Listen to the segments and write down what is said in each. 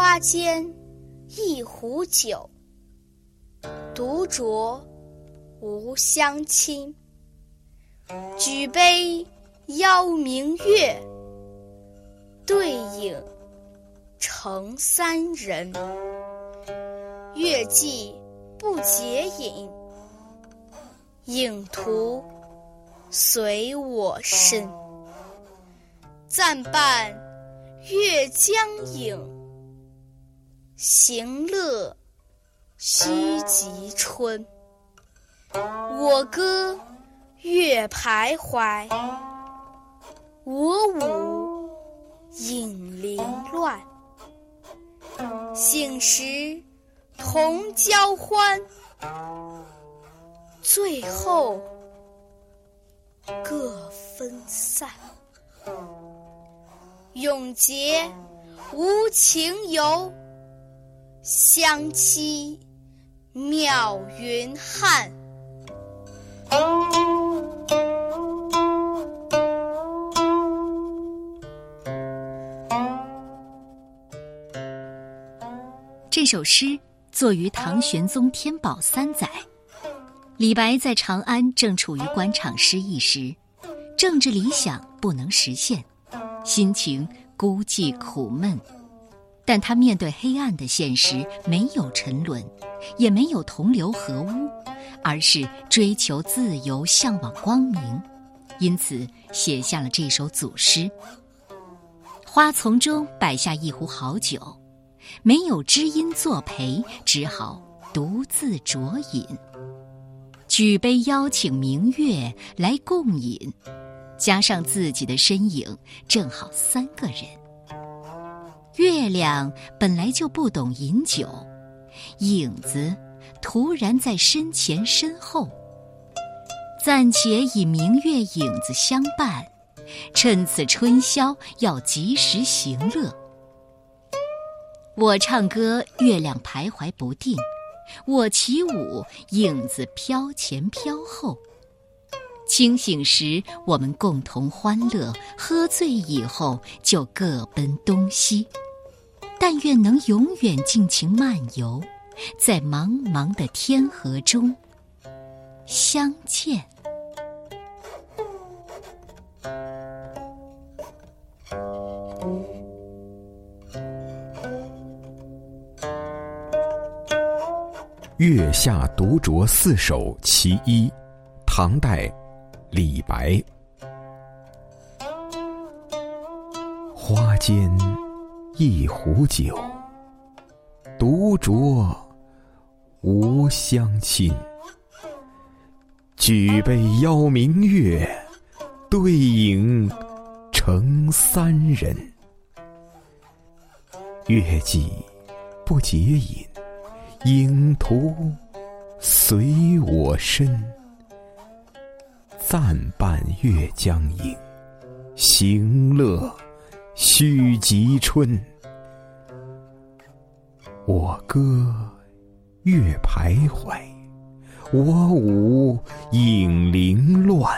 花间一壶酒，独酌无相亲。举杯邀明月，对影成三人。月既不解饮，影徒随我身。暂伴月将影，行乐须及春。我歌月徘徊，我舞影零乱。醒时同交欢，醉后各分散。永结无情游，相期邈云汉。这首诗作于唐玄宗天宝三载，李白在长安正处于官场失意时，政治理想不能实现。心情孤寂苦闷，但他面对黑暗的现实，没有沉沦，也没有同流合污，而是追求自由，向往光明，因此写下了这首组诗。花丛中摆下一壶好酒，没有知音作陪，只好独自酌饮。举杯邀请明月来共饮。加上自己的身影，正好三个人。月亮本来就不懂饮酒，影子突然在身前身后。暂且以明月影子相伴，趁此春宵要及时行乐。我唱歌，月亮徘徊不定；我起舞，影子飘前飘后。清醒时，我们共同欢乐；喝醉以后，就各奔东西。但愿能永远尽情漫游，在茫茫的天河中相见。月下独酌四首其一，唐代。李白，花间一壶酒，独酌无相亲。举杯邀明月，对影成三人。月既不解饮，影徒随我身。暂伴月将影，行乐须及春。我歌月徘徊，我舞影零乱。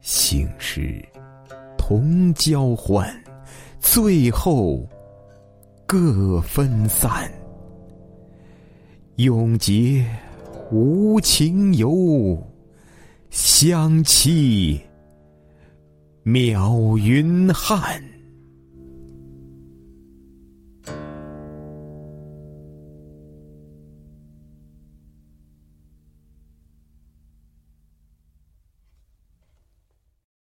醒时同交欢，醉后各分散。永结无情游。相期渺云汉。